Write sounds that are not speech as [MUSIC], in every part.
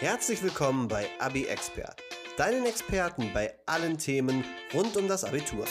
Herzlich willkommen bei Abi Expert, deinen Experten bei allen Themen rund um das Abitur.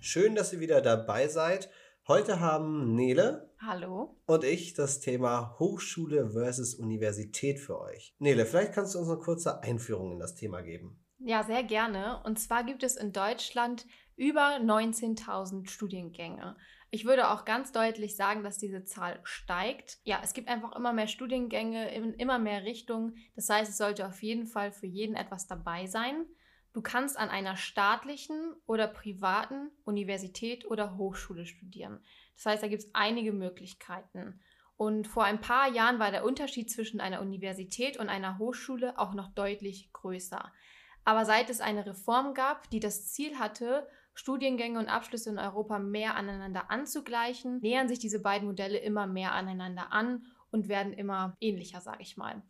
Schön, dass ihr wieder dabei seid. Heute haben Nele Hallo. und ich das Thema Hochschule versus Universität für euch. Nele, vielleicht kannst du uns eine kurze Einführung in das Thema geben. Ja, sehr gerne. Und zwar gibt es in Deutschland über 19.000 Studiengänge. Ich würde auch ganz deutlich sagen, dass diese Zahl steigt. Ja, es gibt einfach immer mehr Studiengänge in immer mehr Richtungen. Das heißt, es sollte auf jeden Fall für jeden etwas dabei sein. Du kannst an einer staatlichen oder privaten Universität oder Hochschule studieren. Das heißt, da gibt es einige Möglichkeiten. Und vor ein paar Jahren war der Unterschied zwischen einer Universität und einer Hochschule auch noch deutlich größer. Aber seit es eine Reform gab, die das Ziel hatte, Studiengänge und Abschlüsse in Europa mehr aneinander anzugleichen, nähern sich diese beiden Modelle immer mehr aneinander an und werden immer ähnlicher, sage ich mal.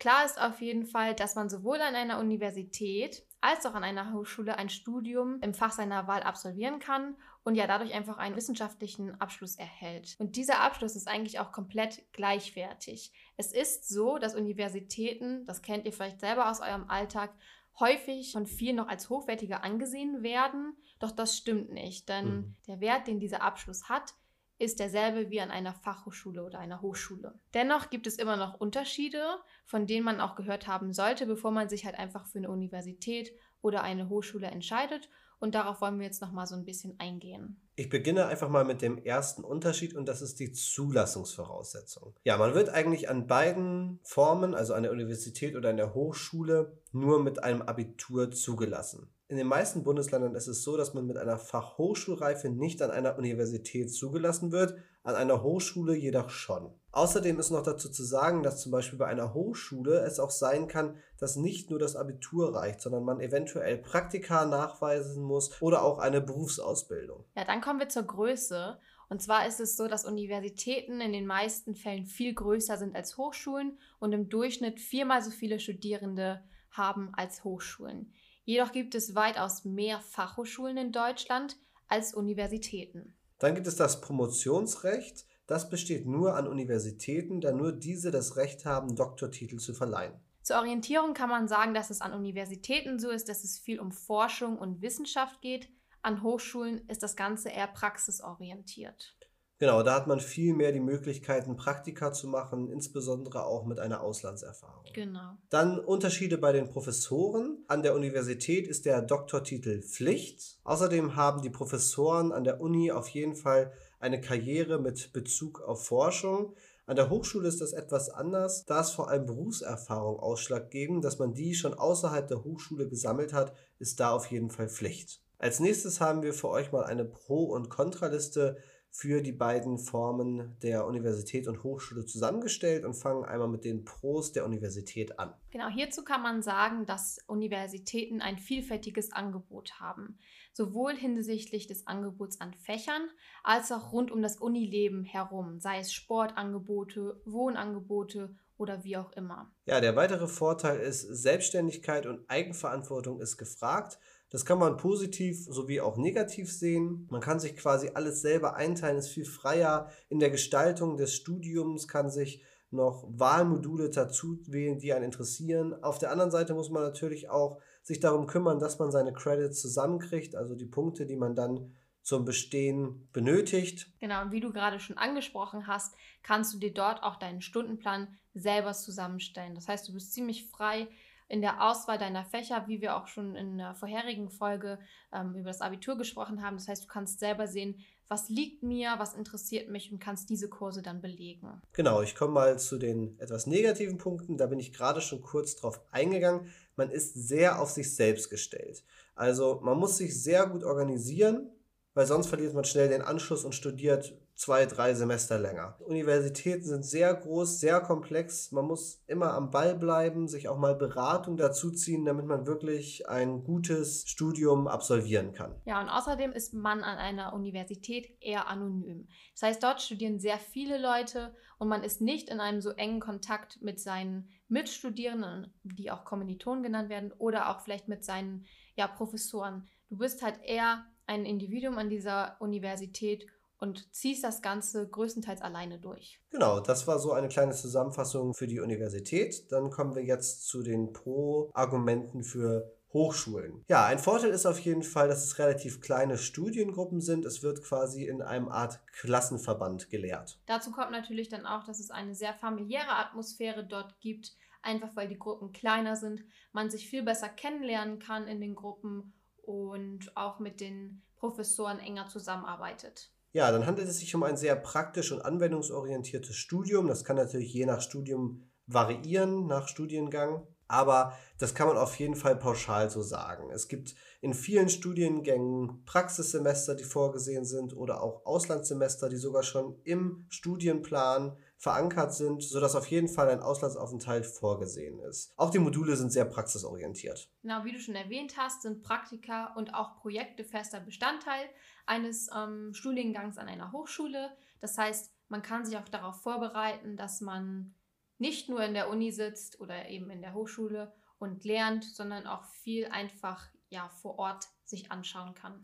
Klar ist auf jeden Fall, dass man sowohl an einer Universität als auch an einer Hochschule ein Studium im Fach seiner Wahl absolvieren kann und ja dadurch einfach einen wissenschaftlichen Abschluss erhält. Und dieser Abschluss ist eigentlich auch komplett gleichwertig. Es ist so, dass Universitäten, das kennt ihr vielleicht selber aus eurem Alltag, häufig von vielen noch als hochwertiger angesehen werden. Doch das stimmt nicht, denn Mhm. der Wert, den dieser Abschluss hat, ist derselbe wie an einer Fachhochschule oder einer Hochschule. Dennoch gibt es immer noch Unterschiede, von denen man auch gehört haben sollte, bevor man sich halt einfach für eine Universität oder eine Hochschule entscheidet. Und darauf wollen wir jetzt noch mal so ein bisschen eingehen. Ich beginne einfach mal mit dem ersten Unterschied und das ist die Zulassungsvoraussetzung. Ja, man wird eigentlich an beiden Formen, also an der Universität oder an der Hochschule, nur mit einem Abitur zugelassen. In den meisten Bundesländern ist es so, dass man mit einer Fachhochschulreife nicht an einer Universität zugelassen wird, an einer Hochschule jedoch schon. Außerdem ist noch dazu zu sagen, dass zum Beispiel bei einer Hochschule es auch sein kann, dass nicht nur das Abitur reicht, sondern man eventuell Praktika nachweisen muss oder auch eine Berufsausbildung. Ja, dann kommen wir zur Größe. Und zwar ist es so, dass Universitäten in den meisten Fällen viel größer sind als Hochschulen und im Durchschnitt viermal so viele Studierende haben als Hochschulen. Jedoch gibt es weitaus mehr Fachhochschulen in Deutschland als Universitäten. Dann gibt es das Promotionsrecht. Das besteht nur an Universitäten, da nur diese das Recht haben, Doktortitel zu verleihen. Zur Orientierung kann man sagen, dass es an Universitäten so ist, dass es viel um Forschung und Wissenschaft geht. An Hochschulen ist das Ganze eher praxisorientiert. Genau, da hat man viel mehr die Möglichkeiten, Praktika zu machen, insbesondere auch mit einer Auslandserfahrung. Genau. Dann Unterschiede bei den Professoren. An der Universität ist der Doktortitel Pflicht. Außerdem haben die Professoren an der Uni auf jeden Fall eine Karriere mit Bezug auf Forschung. An der Hochschule ist das etwas anders, da es vor allem Berufserfahrung ausschlaggebend, dass man die schon außerhalb der Hochschule gesammelt hat, ist da auf jeden Fall Pflicht. Als nächstes haben wir für euch mal eine Pro- und Kontraliste für die beiden Formen der Universität und Hochschule zusammengestellt und fangen einmal mit den Pros der Universität an. Genau, hierzu kann man sagen, dass Universitäten ein vielfältiges Angebot haben, sowohl hinsichtlich des Angebots an Fächern als auch rund um das Unileben herum, sei es Sportangebote, Wohnangebote oder wie auch immer. Ja, der weitere Vorteil ist, Selbstständigkeit und Eigenverantwortung ist gefragt. Das kann man positiv sowie auch negativ sehen. Man kann sich quasi alles selber einteilen, ist viel freier in der Gestaltung des Studiums, kann sich noch Wahlmodule dazu wählen, die einen interessieren. Auf der anderen Seite muss man natürlich auch sich darum kümmern, dass man seine Credits zusammenkriegt, also die Punkte, die man dann zum Bestehen benötigt. Genau, und wie du gerade schon angesprochen hast, kannst du dir dort auch deinen Stundenplan selber zusammenstellen. Das heißt, du bist ziemlich frei in der Auswahl deiner Fächer, wie wir auch schon in der vorherigen Folge ähm, über das Abitur gesprochen haben. Das heißt, du kannst selber sehen, was liegt mir, was interessiert mich und kannst diese Kurse dann belegen. Genau, ich komme mal zu den etwas negativen Punkten. Da bin ich gerade schon kurz drauf eingegangen. Man ist sehr auf sich selbst gestellt. Also man muss sich sehr gut organisieren, weil sonst verliert man schnell den Anschluss und studiert zwei, drei Semester länger. Universitäten sind sehr groß, sehr komplex. Man muss immer am Ball bleiben, sich auch mal Beratung dazuziehen, damit man wirklich ein gutes Studium absolvieren kann. Ja, und außerdem ist man an einer Universität eher anonym. Das heißt, dort studieren sehr viele Leute und man ist nicht in einem so engen Kontakt mit seinen Mitstudierenden, die auch Kommilitonen genannt werden, oder auch vielleicht mit seinen ja, Professoren. Du bist halt eher ein Individuum an dieser Universität und ziehst das Ganze größtenteils alleine durch. Genau, das war so eine kleine Zusammenfassung für die Universität. Dann kommen wir jetzt zu den Pro-Argumenten für Hochschulen. Ja, ein Vorteil ist auf jeden Fall, dass es relativ kleine Studiengruppen sind. Es wird quasi in einem Art Klassenverband gelehrt. Dazu kommt natürlich dann auch, dass es eine sehr familiäre Atmosphäre dort gibt, einfach weil die Gruppen kleiner sind, man sich viel besser kennenlernen kann in den Gruppen und auch mit den Professoren enger zusammenarbeitet. Ja, dann handelt es sich um ein sehr praktisch und anwendungsorientiertes Studium. Das kann natürlich je nach Studium variieren, nach Studiengang. Aber das kann man auf jeden Fall pauschal so sagen. Es gibt in vielen Studiengängen Praxissemester, die vorgesehen sind oder auch Auslandssemester, die sogar schon im Studienplan verankert sind, sodass auf jeden Fall ein Auslandsaufenthalt vorgesehen ist. Auch die Module sind sehr praxisorientiert. Genau, wie du schon erwähnt hast, sind Praktika und auch Projekte fester Bestandteil eines ähm, Studiengangs an einer Hochschule. Das heißt, man kann sich auch darauf vorbereiten, dass man nicht nur in der Uni sitzt oder eben in der Hochschule und lernt, sondern auch viel einfach ja, vor Ort sich anschauen kann.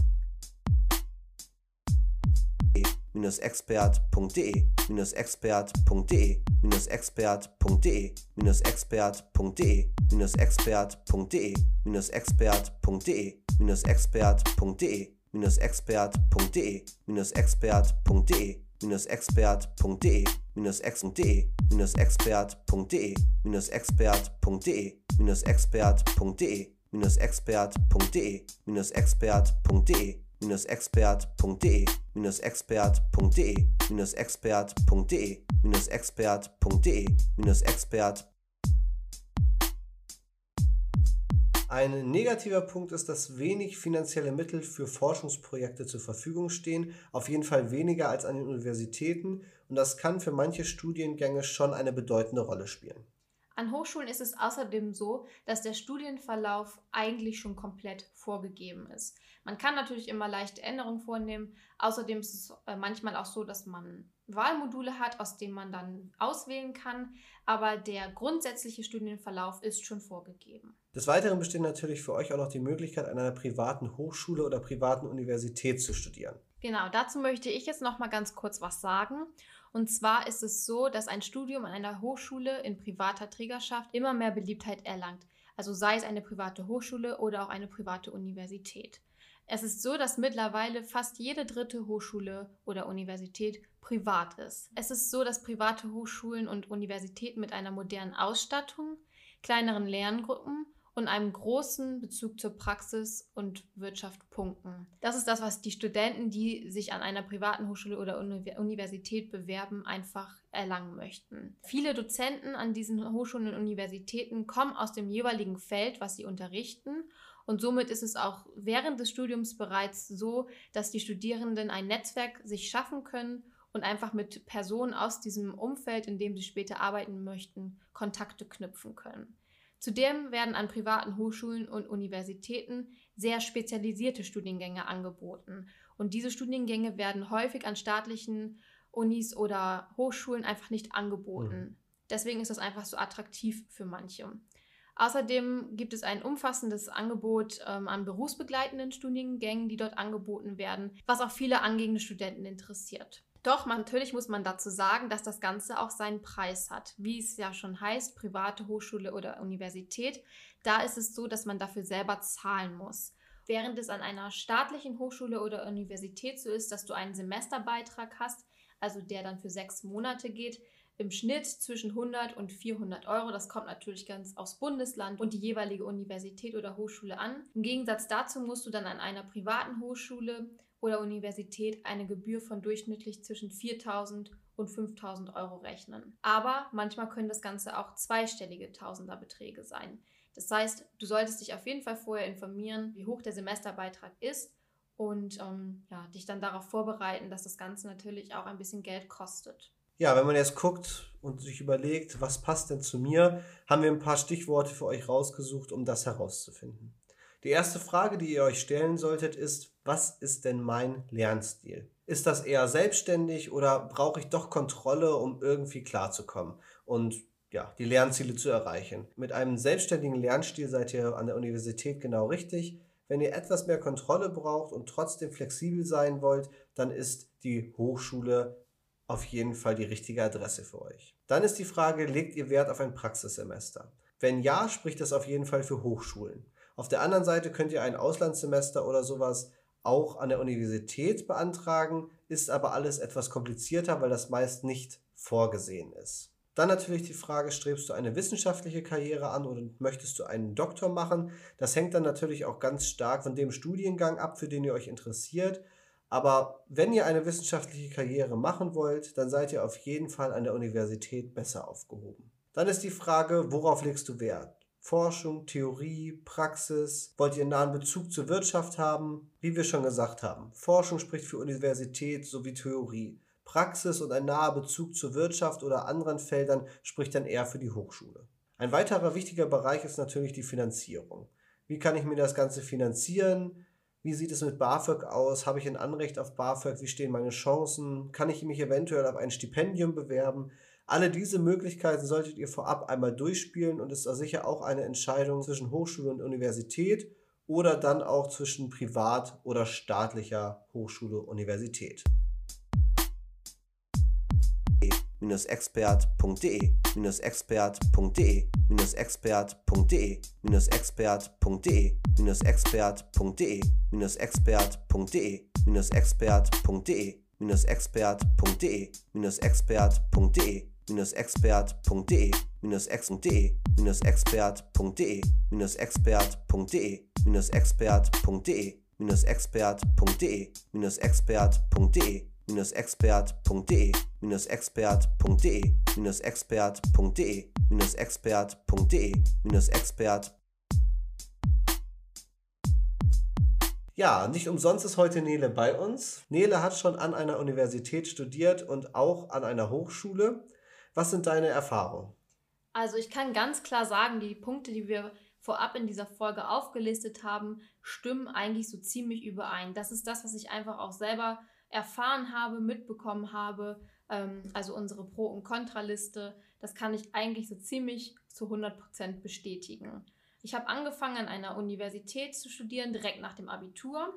expert.de expert.de expert.de expert.de expert.de expert.de expert.de expert.de expert.de expert.de expert.de expert.de expert.de expert.de expert.de expert.de expert.de expert.de expert.de expert.de expert Ein negativer Punkt ist, dass wenig finanzielle Mittel für Forschungsprojekte zur Verfügung stehen, auf jeden Fall weniger als an den Universitäten und das kann für manche Studiengänge schon eine bedeutende Rolle spielen. An Hochschulen ist es außerdem so, dass der Studienverlauf eigentlich schon komplett vorgegeben ist. Man kann natürlich immer leichte Änderungen vornehmen. Außerdem ist es äh, manchmal auch so, dass man Wahlmodule hat, aus denen man dann auswählen kann. Aber der grundsätzliche Studienverlauf ist schon vorgegeben. Des Weiteren besteht natürlich für euch auch noch die Möglichkeit, an einer privaten Hochschule oder privaten Universität zu studieren. Genau, dazu möchte ich jetzt noch mal ganz kurz was sagen. Und zwar ist es so, dass ein Studium an einer Hochschule in privater Trägerschaft immer mehr Beliebtheit erlangt. Also sei es eine private Hochschule oder auch eine private Universität. Es ist so, dass mittlerweile fast jede dritte Hochschule oder Universität privat ist. Es ist so, dass private Hochschulen und Universitäten mit einer modernen Ausstattung, kleineren Lerngruppen und einem großen Bezug zur Praxis und Wirtschaft punkten. Das ist das, was die Studenten, die sich an einer privaten Hochschule oder Universität bewerben, einfach erlangen möchten. Viele Dozenten an diesen Hochschulen und Universitäten kommen aus dem jeweiligen Feld, was sie unterrichten und somit ist es auch während des Studiums bereits so, dass die Studierenden ein Netzwerk sich schaffen können und einfach mit Personen aus diesem Umfeld, in dem sie später arbeiten möchten, Kontakte knüpfen können. Zudem werden an privaten Hochschulen und Universitäten sehr spezialisierte Studiengänge angeboten. Und diese Studiengänge werden häufig an staatlichen Unis oder Hochschulen einfach nicht angeboten. Mhm. Deswegen ist das einfach so attraktiv für manche. Außerdem gibt es ein umfassendes Angebot ähm, an berufsbegleitenden Studiengängen, die dort angeboten werden, was auch viele angehende Studenten interessiert. Doch natürlich muss man dazu sagen, dass das Ganze auch seinen Preis hat. Wie es ja schon heißt, private Hochschule oder Universität, da ist es so, dass man dafür selber zahlen muss. Während es an einer staatlichen Hochschule oder Universität so ist, dass du einen Semesterbeitrag hast, also der dann für sechs Monate geht, im Schnitt zwischen 100 und 400 Euro. Das kommt natürlich ganz aufs Bundesland und die jeweilige Universität oder Hochschule an. Im Gegensatz dazu musst du dann an einer privaten Hochschule oder Universität eine Gebühr von durchschnittlich zwischen 4000 und 5000 Euro rechnen. Aber manchmal können das Ganze auch zweistellige Tausenderbeträge sein. Das heißt, du solltest dich auf jeden Fall vorher informieren, wie hoch der Semesterbeitrag ist und ähm, ja, dich dann darauf vorbereiten, dass das Ganze natürlich auch ein bisschen Geld kostet. Ja, wenn man jetzt guckt und sich überlegt, was passt denn zu mir, haben wir ein paar Stichworte für euch rausgesucht, um das herauszufinden. Die erste Frage, die ihr euch stellen solltet, ist, was ist denn mein Lernstil? Ist das eher selbstständig oder brauche ich doch Kontrolle, um irgendwie klarzukommen und ja, die Lernziele zu erreichen? Mit einem selbstständigen Lernstil seid ihr an der Universität genau richtig. Wenn ihr etwas mehr Kontrolle braucht und trotzdem flexibel sein wollt, dann ist die Hochschule auf jeden Fall die richtige Adresse für euch. Dann ist die Frage, legt ihr Wert auf ein Praxissemester? Wenn ja, spricht das auf jeden Fall für Hochschulen. Auf der anderen Seite könnt ihr ein Auslandssemester oder sowas auch an der Universität beantragen, ist aber alles etwas komplizierter, weil das meist nicht vorgesehen ist. Dann natürlich die Frage, strebst du eine wissenschaftliche Karriere an oder möchtest du einen Doktor machen? Das hängt dann natürlich auch ganz stark von dem Studiengang ab, für den ihr euch interessiert. Aber wenn ihr eine wissenschaftliche Karriere machen wollt, dann seid ihr auf jeden Fall an der Universität besser aufgehoben. Dann ist die Frage, worauf legst du Wert? Forschung, Theorie, Praxis? Wollt ihr einen nahen Bezug zur Wirtschaft haben? Wie wir schon gesagt haben, Forschung spricht für Universität sowie Theorie. Praxis und ein naher Bezug zur Wirtschaft oder anderen Feldern spricht dann eher für die Hochschule. Ein weiterer wichtiger Bereich ist natürlich die Finanzierung. Wie kann ich mir das Ganze finanzieren? Wie sieht es mit BAföG aus? Habe ich ein Anrecht auf BAföG? Wie stehen meine Chancen? Kann ich mich eventuell auf ein Stipendium bewerben? Alle diese Möglichkeiten solltet ihr vorab einmal durchspielen und ist da sicher auch eine Entscheidung zwischen Hochschule und Universität oder dann auch zwischen privat oder staatlicher Hochschule Universität expert.de expert.de expert.de expert.de expert.de expert.de expert.de expert.de expert.de expert.de expert.de expert.de expert.de expert.de expert.de expert.de expert.de expert.de expert.de expert.de expert Ja, nicht umsonst ist heute Nele bei uns. Nele hat schon an einer Universität studiert und auch an einer Hochschule. Was sind deine Erfahrungen? Also ich kann ganz klar sagen, die Punkte, die wir vorab in dieser Folge aufgelistet haben, stimmen eigentlich so ziemlich überein. Das ist das, was ich einfach auch selber erfahren habe, mitbekommen habe, ähm, also unsere Pro- und Kontraliste, das kann ich eigentlich so ziemlich zu 100% bestätigen. Ich habe angefangen an einer Universität zu studieren, direkt nach dem Abitur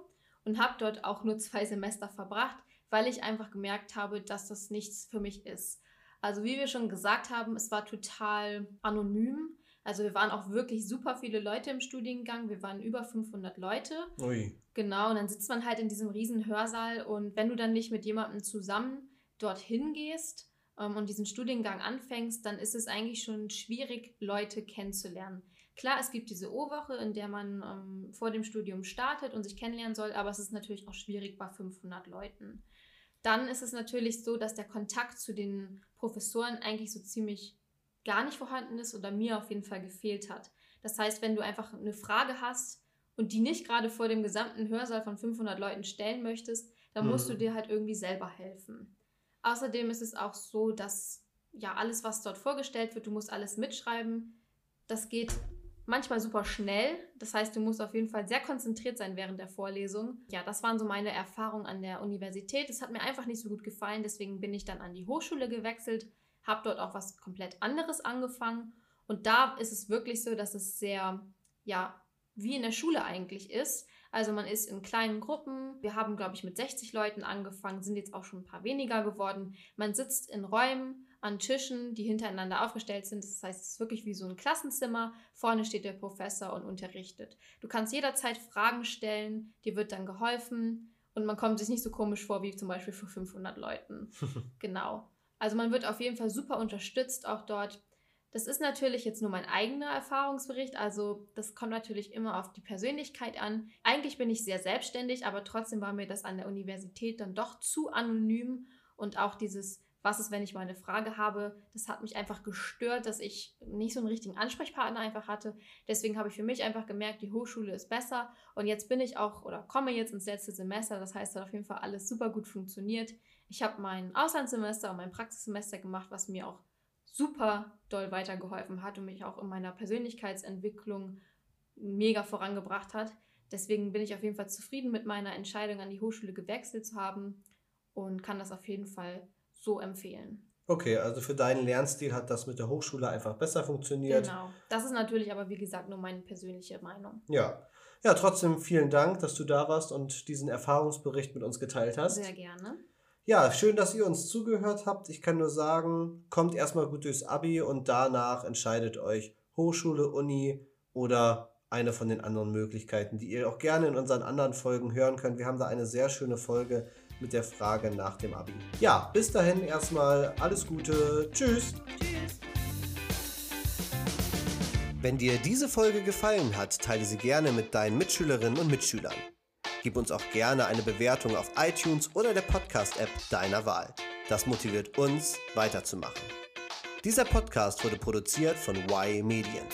und habe dort auch nur zwei [LAUGHS] Semester verbracht, weil ich einfach gemerkt habe, dass das nichts für mich ist. Also wie wir schon gesagt haben, es war total anonym. Also wir waren auch wirklich super viele Leute im Studiengang. Wir waren über 500 Leute. Ui. Genau, und dann sitzt man halt in diesem riesen Hörsaal und wenn du dann nicht mit jemandem zusammen dorthin gehst ähm, und diesen Studiengang anfängst, dann ist es eigentlich schon schwierig, Leute kennenzulernen. Klar, es gibt diese O-Woche, in der man ähm, vor dem Studium startet und sich kennenlernen soll, aber es ist natürlich auch schwierig bei 500 Leuten. Dann ist es natürlich so, dass der Kontakt zu den Professoren eigentlich so ziemlich gar nicht vorhanden ist oder mir auf jeden Fall gefehlt hat. Das heißt, wenn du einfach eine Frage hast und die nicht gerade vor dem gesamten Hörsaal von 500 Leuten stellen möchtest, dann musst du mhm. dir halt irgendwie selber helfen. Außerdem ist es auch so, dass ja alles, was dort vorgestellt wird, du musst alles mitschreiben. Das geht manchmal super schnell. Das heißt, du musst auf jeden Fall sehr konzentriert sein während der Vorlesung. Ja, das waren so meine Erfahrungen an der Universität. Es hat mir einfach nicht so gut gefallen, deswegen bin ich dann an die Hochschule gewechselt habe dort auch was komplett anderes angefangen. Und da ist es wirklich so, dass es sehr, ja, wie in der Schule eigentlich ist. Also man ist in kleinen Gruppen. Wir haben, glaube ich, mit 60 Leuten angefangen, sind jetzt auch schon ein paar weniger geworden. Man sitzt in Räumen an Tischen, die hintereinander aufgestellt sind. Das heißt, es ist wirklich wie so ein Klassenzimmer. Vorne steht der Professor und unterrichtet. Du kannst jederzeit Fragen stellen, dir wird dann geholfen und man kommt sich nicht so komisch vor wie zum Beispiel für 500 Leuten. [LAUGHS] genau. Also man wird auf jeden Fall super unterstützt auch dort. Das ist natürlich jetzt nur mein eigener Erfahrungsbericht, also das kommt natürlich immer auf die Persönlichkeit an. Eigentlich bin ich sehr selbstständig, aber trotzdem war mir das an der Universität dann doch zu anonym und auch dieses, was ist, wenn ich mal eine Frage habe, das hat mich einfach gestört, dass ich nicht so einen richtigen Ansprechpartner einfach hatte. Deswegen habe ich für mich einfach gemerkt, die Hochschule ist besser und jetzt bin ich auch oder komme jetzt ins letzte Semester, das heißt, hat auf jeden Fall alles super gut funktioniert. Ich habe mein Auslandssemester und mein Praxissemester gemacht, was mir auch super doll weitergeholfen hat und mich auch in meiner Persönlichkeitsentwicklung mega vorangebracht hat. Deswegen bin ich auf jeden Fall zufrieden mit meiner Entscheidung, an die Hochschule gewechselt zu haben und kann das auf jeden Fall so empfehlen. Okay, also für deinen Lernstil hat das mit der Hochschule einfach besser funktioniert. Genau. Das ist natürlich aber, wie gesagt, nur meine persönliche Meinung. Ja. Ja, trotzdem vielen Dank, dass du da warst und diesen Erfahrungsbericht mit uns geteilt hast. Sehr gerne. Ja, schön, dass ihr uns zugehört habt. Ich kann nur sagen, kommt erstmal gut durchs Abi und danach entscheidet euch Hochschule, Uni oder eine von den anderen Möglichkeiten, die ihr auch gerne in unseren anderen Folgen hören könnt. Wir haben da eine sehr schöne Folge mit der Frage nach dem Abi. Ja, bis dahin erstmal alles Gute. Tschüss. Tschüss. Wenn dir diese Folge gefallen hat, teile sie gerne mit deinen Mitschülerinnen und Mitschülern. Gib uns auch gerne eine Bewertung auf iTunes oder der Podcast-App deiner Wahl. Das motiviert uns, weiterzumachen. Dieser Podcast wurde produziert von Y Medien.